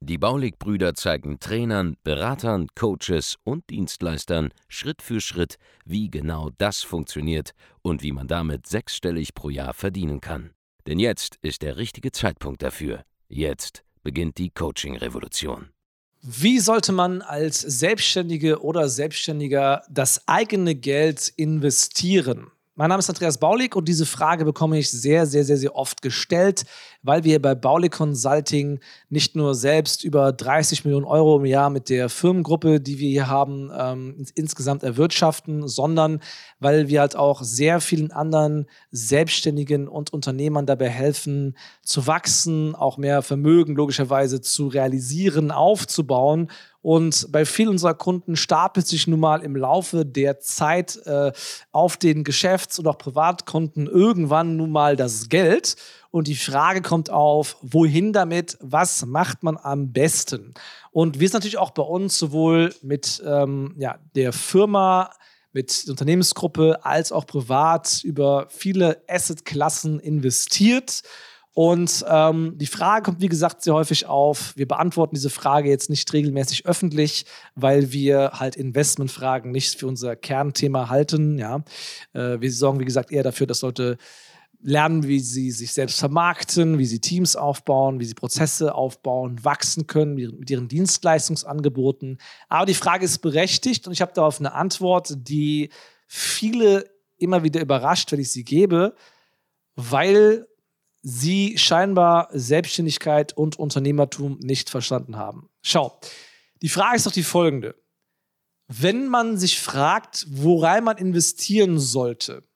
Die Baulig-Brüder zeigen Trainern, Beratern, Coaches und Dienstleistern Schritt für Schritt, wie genau das funktioniert und wie man damit sechsstellig pro Jahr verdienen kann. Denn jetzt ist der richtige Zeitpunkt dafür. Jetzt beginnt die Coaching-Revolution. Wie sollte man als Selbstständige oder Selbstständiger das eigene Geld investieren? Mein Name ist Andreas Baulig und diese Frage bekomme ich sehr, sehr, sehr, sehr oft gestellt, weil wir bei Baulig Consulting nicht nur selbst über 30 Millionen Euro im Jahr mit der Firmengruppe, die wir hier haben, ähm, insgesamt erwirtschaften, sondern weil wir halt auch sehr vielen anderen Selbstständigen und Unternehmern dabei helfen, zu wachsen, auch mehr Vermögen logischerweise zu realisieren, aufzubauen und bei vielen unserer Kunden stapelt sich nun mal im Laufe der Zeit äh, auf den Geschäfts- und auch Privatkonten irgendwann nun mal das Geld. Und die Frage kommt auf, wohin damit? Was macht man am besten? Und wir sind natürlich auch bei uns sowohl mit ähm, ja, der Firma, mit der Unternehmensgruppe als auch privat über viele Assetklassen investiert und ähm, die Frage kommt, wie gesagt, sehr häufig auf. Wir beantworten diese Frage jetzt nicht regelmäßig öffentlich, weil wir halt Investmentfragen nicht für unser Kernthema halten. Ja? Äh, wir sorgen, wie gesagt, eher dafür, dass Leute lernen, wie sie sich selbst vermarkten, wie sie Teams aufbauen, wie sie Prozesse aufbauen, wachsen können mit ihren Dienstleistungsangeboten. Aber die Frage ist berechtigt und ich habe darauf eine Antwort, die viele immer wieder überrascht, wenn ich sie gebe, weil sie scheinbar Selbstständigkeit und Unternehmertum nicht verstanden haben. Schau, die Frage ist doch die folgende. Wenn man sich fragt, worein man investieren sollte,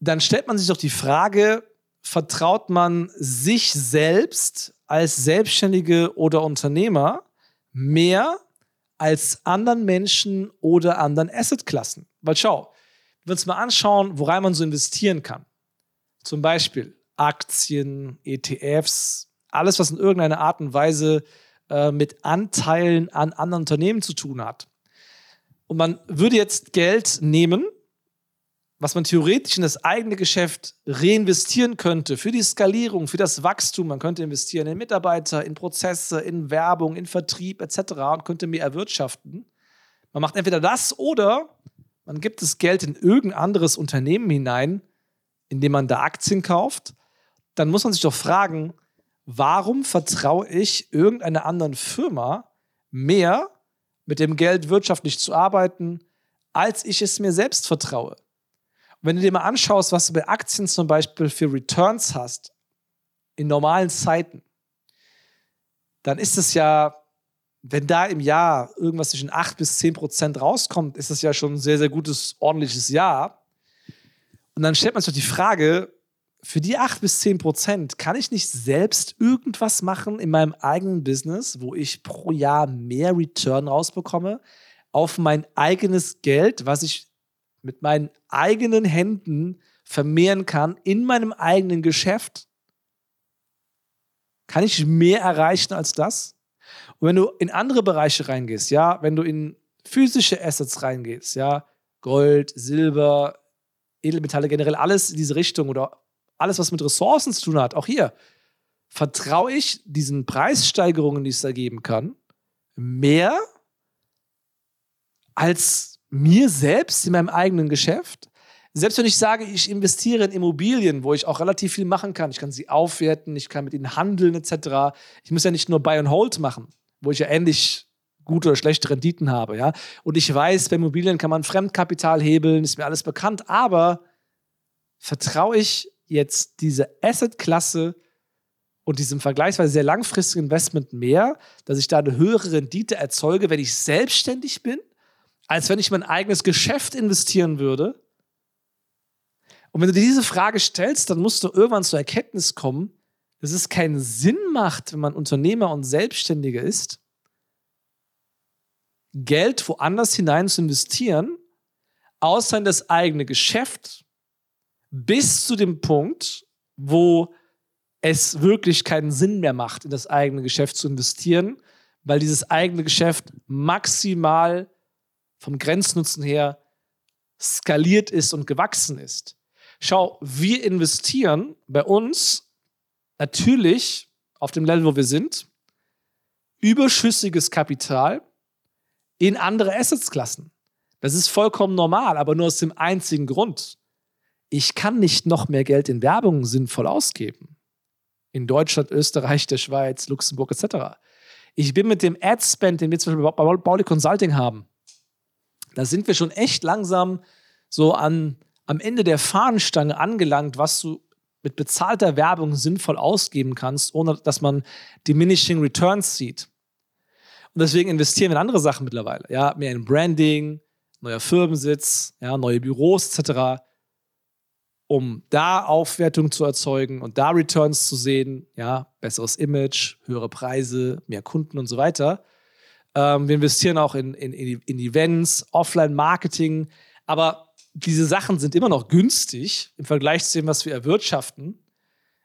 dann stellt man sich doch die Frage, vertraut man sich selbst als Selbstständige oder Unternehmer mehr als anderen Menschen oder anderen Assetklassen? Weil schau, wenn wir uns mal anschauen, worein man so investieren kann. Zum Beispiel Aktien, ETFs, alles, was in irgendeiner Art und Weise äh, mit Anteilen an anderen Unternehmen zu tun hat. Und man würde jetzt Geld nehmen, was man theoretisch in das eigene Geschäft reinvestieren könnte, für die Skalierung, für das Wachstum. Man könnte investieren in Mitarbeiter, in Prozesse, in Werbung, in Vertrieb etc. und könnte mehr erwirtschaften. Man macht entweder das oder man gibt das Geld in irgendein anderes Unternehmen hinein, indem man da Aktien kauft, dann muss man sich doch fragen, warum vertraue ich irgendeiner anderen Firma mehr mit dem Geld wirtschaftlich zu arbeiten, als ich es mir selbst vertraue? Wenn du dir mal anschaust, was du bei Aktien zum Beispiel für Returns hast, in normalen Zeiten, dann ist es ja, wenn da im Jahr irgendwas zwischen 8 bis 10 Prozent rauskommt, ist es ja schon ein sehr, sehr gutes, ordentliches Jahr. Und dann stellt man sich doch die Frage, für die 8 bis 10 Prozent kann ich nicht selbst irgendwas machen in meinem eigenen Business, wo ich pro Jahr mehr Return rausbekomme auf mein eigenes Geld, was ich mit meinen eigenen Händen vermehren kann in meinem eigenen Geschäft? Kann ich mehr erreichen als das? Und wenn du in andere Bereiche reingehst, ja, wenn du in physische Assets reingehst, ja, Gold, Silber, Edelmetalle, generell alles in diese Richtung oder alles, was mit Ressourcen zu tun hat, auch hier, vertraue ich diesen Preissteigerungen, die es da geben kann, mehr als mir selbst in meinem eigenen Geschäft? Selbst wenn ich sage, ich investiere in Immobilien, wo ich auch relativ viel machen kann, ich kann sie aufwerten, ich kann mit ihnen handeln etc. Ich muss ja nicht nur Buy and Hold machen, wo ich ja ähnlich gute oder schlechte Renditen habe, ja. Und ich weiß, bei Immobilien kann man Fremdkapital hebeln, ist mir alles bekannt, aber vertraue ich jetzt dieser Assetklasse und diesem vergleichsweise sehr langfristigen Investment mehr, dass ich da eine höhere Rendite erzeuge, wenn ich selbstständig bin, als wenn ich mein eigenes Geschäft investieren würde? Und wenn du dir diese Frage stellst, dann musst du irgendwann zur Erkenntnis kommen, dass es keinen Sinn macht, wenn man Unternehmer und Selbstständiger ist, Geld woanders hinein zu investieren, außer in das eigene Geschäft bis zu dem Punkt, wo es wirklich keinen Sinn mehr macht, in das eigene Geschäft zu investieren, weil dieses eigene Geschäft maximal vom Grenznutzen her skaliert ist und gewachsen ist. Schau, wir investieren bei uns natürlich auf dem Level, wo wir sind, überschüssiges Kapital in andere Assetsklassen. Das ist vollkommen normal, aber nur aus dem einzigen Grund. Ich kann nicht noch mehr Geld in Werbung sinnvoll ausgeben. In Deutschland, Österreich, der Schweiz, Luxemburg etc. Ich bin mit dem Ad-Spend, den wir zum Beispiel bei Bauli Consulting haben, da sind wir schon echt langsam so an, am Ende der Fahnenstange angelangt, was du mit bezahlter Werbung sinnvoll ausgeben kannst, ohne dass man diminishing returns sieht. Und deswegen investieren wir in andere Sachen mittlerweile. Ja, mehr in Branding, neuer Firmensitz, ja, neue Büros etc., um da Aufwertung zu erzeugen und da Returns zu sehen, ja, besseres Image, höhere Preise, mehr Kunden und so weiter. Ähm, wir investieren auch in, in, in Events, Offline-Marketing, aber diese Sachen sind immer noch günstig im Vergleich zu dem, was wir erwirtschaften.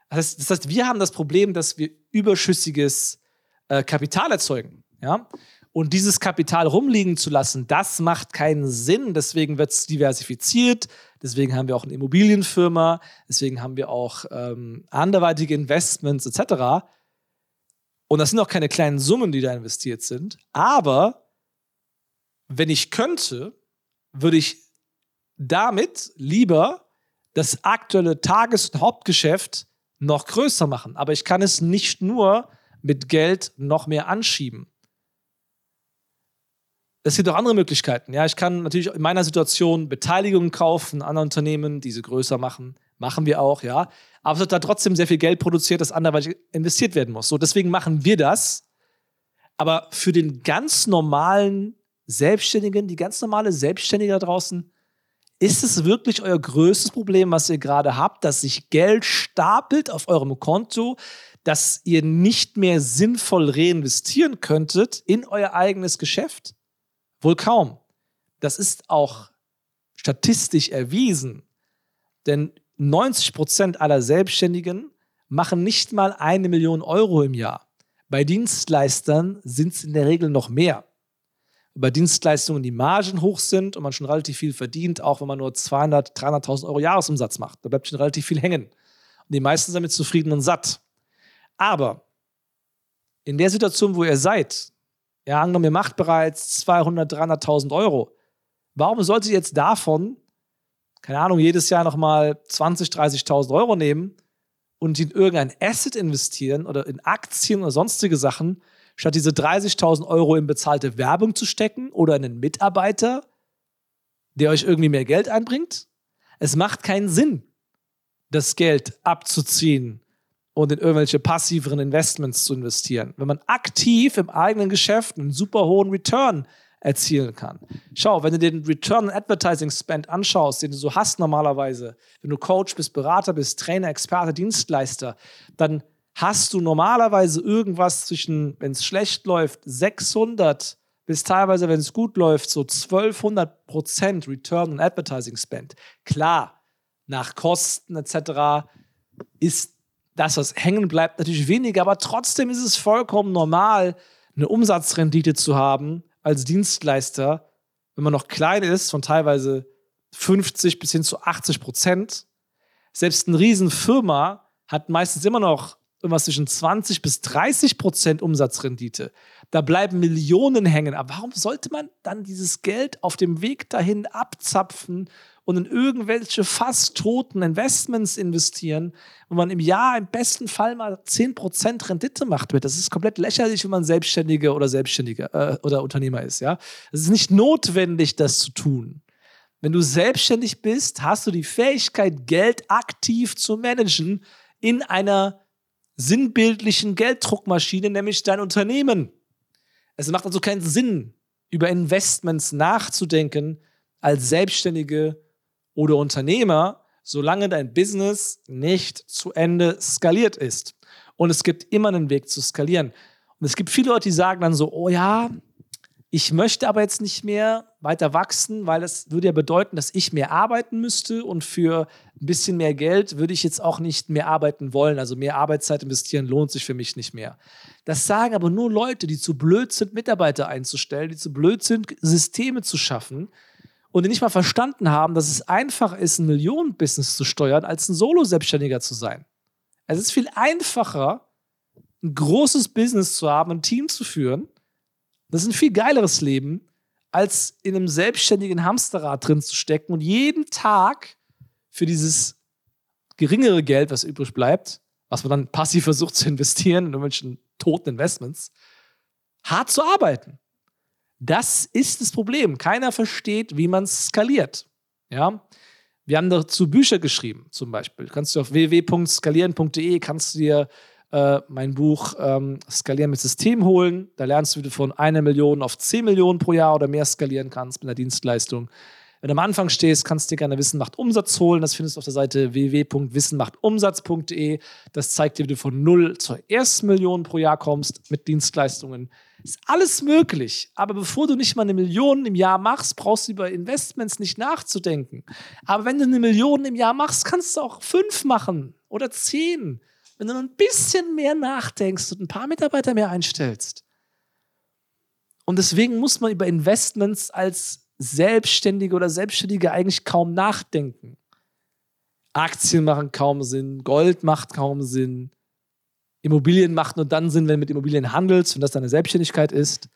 Das heißt, das heißt wir haben das Problem, dass wir überschüssiges äh, Kapital erzeugen. Ja? Und dieses Kapital rumliegen zu lassen, das macht keinen Sinn. Deswegen wird es diversifiziert. Deswegen haben wir auch eine Immobilienfirma. Deswegen haben wir auch ähm, anderweitige Investments etc. Und das sind auch keine kleinen Summen, die da investiert sind. Aber wenn ich könnte, würde ich damit lieber das aktuelle Tages- und Hauptgeschäft noch größer machen. Aber ich kann es nicht nur mit Geld noch mehr anschieben. Es gibt auch andere Möglichkeiten. Ja, ich kann natürlich in meiner Situation Beteiligungen kaufen an Unternehmen, diese größer machen. Machen wir auch, ja. Aber es wird da trotzdem sehr viel Geld produziert, das anderweitig investiert werden muss. So, deswegen machen wir das. Aber für den ganz normalen Selbstständigen, die ganz normale Selbstständige da draußen, ist es wirklich euer größtes Problem, was ihr gerade habt, dass sich Geld stapelt auf eurem Konto, dass ihr nicht mehr sinnvoll reinvestieren könntet in euer eigenes Geschäft? Wohl kaum. Das ist auch statistisch erwiesen. Denn 90 Prozent aller Selbstständigen machen nicht mal eine Million Euro im Jahr. Bei Dienstleistern sind es in der Regel noch mehr. Bei Dienstleistungen, die Margen hoch sind und man schon relativ viel verdient, auch wenn man nur 200, 300.000 Euro Jahresumsatz macht, da bleibt schon relativ viel hängen. Und die meisten sind damit zufrieden und satt. Aber in der Situation, wo ihr seid, ja, angenommen, ihr macht bereits 200, 300.000 Euro. Warum solltet ihr jetzt davon, keine Ahnung, jedes Jahr nochmal 20, 30.000 Euro nehmen und in irgendein Asset investieren oder in Aktien oder sonstige Sachen, statt diese 30.000 Euro in bezahlte Werbung zu stecken oder in einen Mitarbeiter, der euch irgendwie mehr Geld einbringt? Es macht keinen Sinn, das Geld abzuziehen und in irgendwelche passiveren Investments zu investieren. Wenn man aktiv im eigenen Geschäft einen super hohen Return erzielen kann. Schau, wenn du den Return on Advertising Spend anschaust, den du so hast normalerweise, wenn du Coach bist, Berater bist, Trainer, Experte, Dienstleister, dann hast du normalerweise irgendwas zwischen, wenn es schlecht läuft, 600 bis teilweise, wenn es gut läuft, so 1200 Prozent Return on Advertising Spend. Klar, nach Kosten etc. ist das, was hängen bleibt, natürlich weniger, aber trotzdem ist es vollkommen normal, eine Umsatzrendite zu haben als Dienstleister, wenn man noch klein ist, von teilweise 50 bis hin zu 80 Prozent. Selbst eine Riesenfirma hat meistens immer noch irgendwas zwischen 20 bis 30 Prozent Umsatzrendite. Da bleiben Millionen hängen. Aber warum sollte man dann dieses Geld auf dem Weg dahin abzapfen und in irgendwelche fast toten Investments investieren, wo man im Jahr im besten Fall mal 10% Rendite macht wird. Das ist komplett lächerlich, wenn man Selbstständiger oder Selbstständiger äh, oder Unternehmer ist. Ja? Es ist nicht notwendig, das zu tun. Wenn du selbstständig bist, hast du die Fähigkeit, Geld aktiv zu managen in einer sinnbildlichen Gelddruckmaschine, nämlich dein Unternehmen. Es macht also keinen Sinn, über Investments nachzudenken als Selbstständige oder Unternehmer, solange dein Business nicht zu Ende skaliert ist. Und es gibt immer einen Weg zu skalieren. Und es gibt viele Leute, die sagen dann so, oh ja, ich möchte aber jetzt nicht mehr, weiter wachsen, weil das würde ja bedeuten, dass ich mehr arbeiten müsste und für ein bisschen mehr Geld würde ich jetzt auch nicht mehr arbeiten wollen. Also mehr Arbeitszeit investieren lohnt sich für mich nicht mehr. Das sagen aber nur Leute, die zu blöd sind, Mitarbeiter einzustellen, die zu blöd sind, Systeme zu schaffen und die nicht mal verstanden haben, dass es einfacher ist, ein Millionenbusiness zu steuern, als ein Solo-Selbstständiger zu sein. Es ist viel einfacher, ein großes Business zu haben, ein Team zu führen. Das ist ein viel geileres Leben, als in einem selbstständigen Hamsterrad drin zu stecken und jeden Tag für dieses geringere Geld, was übrig bleibt, was man dann passiv versucht zu investieren in irgendwelchen toten Investments, hart zu arbeiten. Das ist das Problem. Keiner versteht, wie man skaliert. Ja? Wir haben dazu Bücher geschrieben, zum Beispiel. Kannst du auf www.skalieren.de kannst du dir äh, mein Buch ähm, Skalieren mit System holen. Da lernst du, wie du von einer Million auf 10 Millionen pro Jahr oder mehr skalieren kannst mit einer Dienstleistung. Wenn du am Anfang stehst, kannst du dir gerne Wissen macht Umsatz holen. Das findest du auf der Seite www.wissenmachtumsatz.de. Das zeigt dir, wie du von null zur ersten Million pro Jahr kommst mit Dienstleistungen. Ist alles möglich. Aber bevor du nicht mal eine Million im Jahr machst, brauchst du über Investments nicht nachzudenken. Aber wenn du eine Million im Jahr machst, kannst du auch fünf machen oder zehn wenn du noch ein bisschen mehr nachdenkst und ein paar Mitarbeiter mehr einstellst. Und deswegen muss man über Investments als Selbstständige oder Selbstständige eigentlich kaum nachdenken. Aktien machen kaum Sinn, Gold macht kaum Sinn, Immobilien macht nur dann Sinn, wenn du mit Immobilien handelst und das deine Selbstständigkeit ist.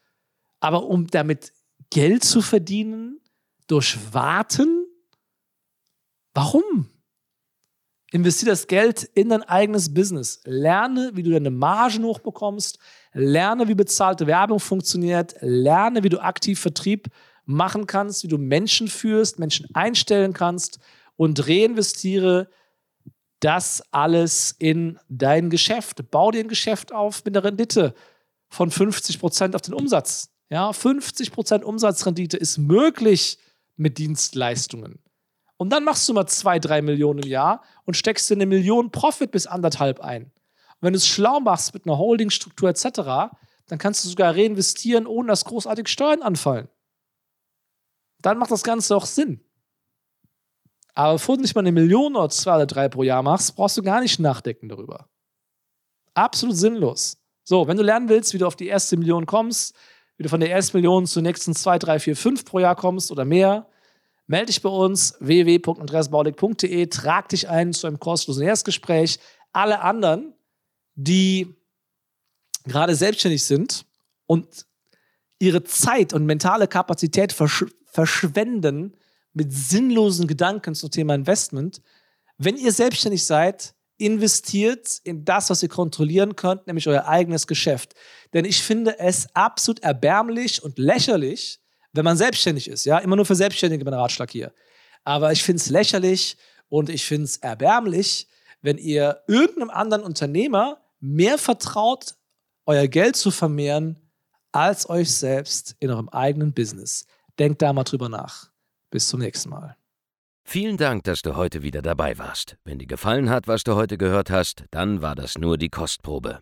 Aber um damit Geld zu verdienen, durch Warten, warum? Investiere das Geld in dein eigenes Business. Lerne, wie du deine Margen hochbekommst. Lerne, wie bezahlte Werbung funktioniert. Lerne, wie du aktiv Vertrieb machen kannst, wie du Menschen führst, Menschen einstellen kannst und reinvestiere das alles in dein Geschäft. Bau dir ein Geschäft auf mit einer Rendite von 50 Prozent auf den Umsatz. Ja, 50 Prozent Umsatzrendite ist möglich mit Dienstleistungen. Und dann machst du mal zwei, drei Millionen im Jahr und steckst dir eine Million Profit bis anderthalb ein. Und wenn du es schlau machst mit einer Holdingstruktur etc., dann kannst du sogar reinvestieren, ohne dass großartig Steuern anfallen. Dann macht das Ganze auch Sinn. Aber bevor du nicht mal eine Million oder zwei oder drei pro Jahr machst, brauchst du gar nicht nachdenken darüber. Absolut sinnlos. So, wenn du lernen willst, wie du auf die erste Million kommst, wie du von der ersten Million zur nächsten zwei, drei, vier, fünf pro Jahr kommst oder mehr, Melde dich bei uns www.andreasbaulig.de, trag dich ein zu einem kostenlosen Erstgespräch. Alle anderen, die gerade selbstständig sind und ihre Zeit und mentale Kapazität versch verschwenden mit sinnlosen Gedanken zum Thema Investment. Wenn ihr selbstständig seid, investiert in das, was ihr kontrollieren könnt, nämlich euer eigenes Geschäft. Denn ich finde es absolut erbärmlich und lächerlich, wenn man selbstständig ist. Ja, immer nur für Selbstständige mein Ratschlag hier. Aber ich finde es lächerlich und ich finde es erbärmlich, wenn ihr irgendeinem anderen Unternehmer mehr vertraut, euer Geld zu vermehren, als euch selbst in eurem eigenen Business. Denkt da mal drüber nach. Bis zum nächsten Mal. Vielen Dank, dass du heute wieder dabei warst. Wenn dir gefallen hat, was du heute gehört hast, dann war das nur die Kostprobe.